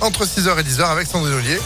entre 6h et 10h avec Sandrine Ollier.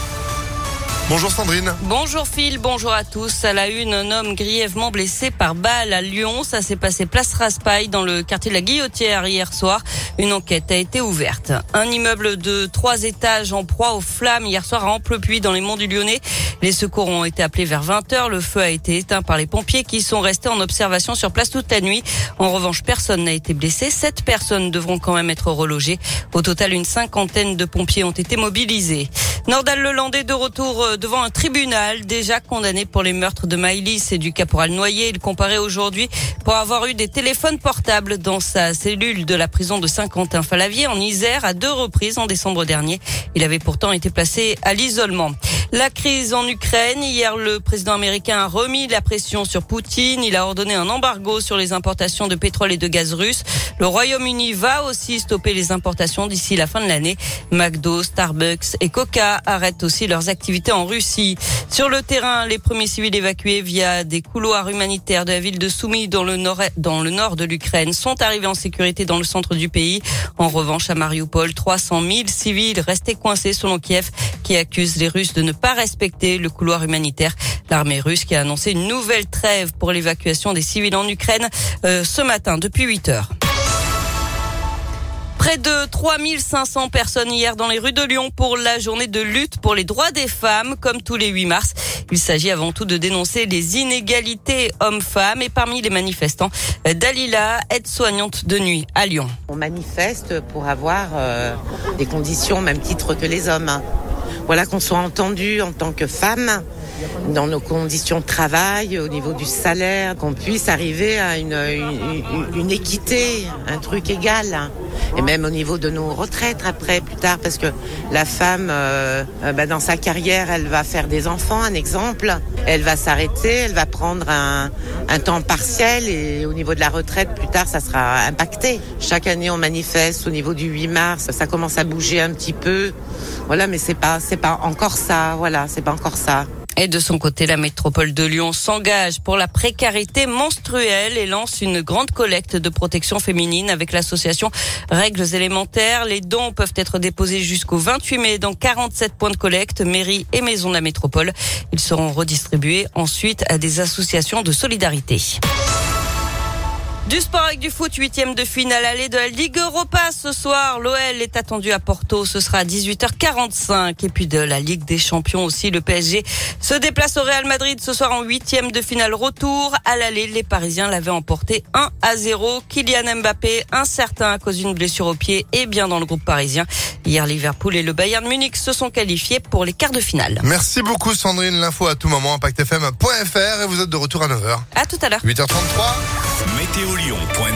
Bonjour Sandrine. Bonjour Phil, bonjour à tous. À la une, un homme grièvement blessé par balle à Lyon. Ça s'est passé place Raspail dans le quartier de la Guillotière hier soir. Une enquête a été ouverte. Un immeuble de trois étages en proie aux flammes hier soir à Amplepuis dans les monts du Lyonnais. Les secours ont été appelés vers 20 heures. Le feu a été éteint par les pompiers qui sont restés en observation sur place toute la nuit. En revanche, personne n'a été blessé. Sept personnes devront quand même être relogées. Au total, une cinquantaine de pompiers ont été mobilisés. Nordal Lelandais de retour euh, devant un tribunal déjà condamné pour les meurtres de Maïlis et du caporal Noyer. Il comparait aujourd'hui pour avoir eu des téléphones portables dans sa cellule de la prison de Saint-Quentin-Falavier en Isère à deux reprises en décembre dernier. Il avait pourtant été placé à l'isolement. La crise en Ukraine. Hier, le président américain a remis la pression sur Poutine. Il a ordonné un embargo sur les importations de pétrole et de gaz russe. Le Royaume-Uni va aussi stopper les importations d'ici la fin de l'année. McDo, Starbucks et Coca arrêtent aussi leurs activités en Russie. Sur le terrain, les premiers civils évacués via des couloirs humanitaires de la ville de Soumy dans le nord, de l'Ukraine sont arrivés en sécurité dans le centre du pays. En revanche, à Mariupol, 300 000 civils restés coincés selon Kiev qui accuse les Russes de ne pas respecter le couloir humanitaire. L'armée russe qui a annoncé une nouvelle trêve pour l'évacuation des civils en Ukraine euh, ce matin depuis 8 heures. Près de 3500 personnes hier dans les rues de Lyon pour la journée de lutte pour les droits des femmes, comme tous les 8 mars. Il s'agit avant tout de dénoncer les inégalités hommes-femmes et parmi les manifestants, Dalila, aide-soignante de nuit à Lyon. On manifeste pour avoir euh, des conditions au même titre que les hommes. Voilà qu'on soit entendu en tant que femme dans nos conditions de travail, au niveau du salaire, qu'on puisse arriver à une, équité, un truc égal. Et même au niveau de nos retraites après, plus tard, parce que la femme, euh, bah, dans sa carrière, elle va faire des enfants, un exemple. Elle va s'arrêter, elle va prendre un, un temps partiel et au niveau de la retraite, plus tard, ça sera impacté. Chaque année, on manifeste au niveau du 8 mars, ça commence à bouger un petit peu. Voilà, mais c'est pas, c'est pas encore ça. Voilà, c'est pas encore ça. Et de son côté, la métropole de Lyon s'engage pour la précarité menstruelle et lance une grande collecte de protection féminine avec l'association Règles élémentaires. Les dons peuvent être déposés jusqu'au 28 mai dans 47 points de collecte, mairie et maison de la métropole. Ils seront redistribués ensuite à des associations de solidarité. Du sport avec du foot, huitième de finale allée de la Ligue Europa ce soir. L'OL est attendu à Porto, ce sera à 18h45. Et puis de la Ligue des Champions aussi, le PSG se déplace au Real Madrid ce soir en huitième de finale retour. À l'aller, les Parisiens l'avaient emporté 1 à 0. Kylian Mbappé, incertain à cause d'une blessure au pied, et bien dans le groupe parisien. Hier, Liverpool et le Bayern Munich se sont qualifiés pour les quarts de finale. Merci beaucoup Sandrine, l'info à tout moment, impactfm.fr et vous êtes de retour à 9h. À tout à l'heure. 8h33. Météolion.net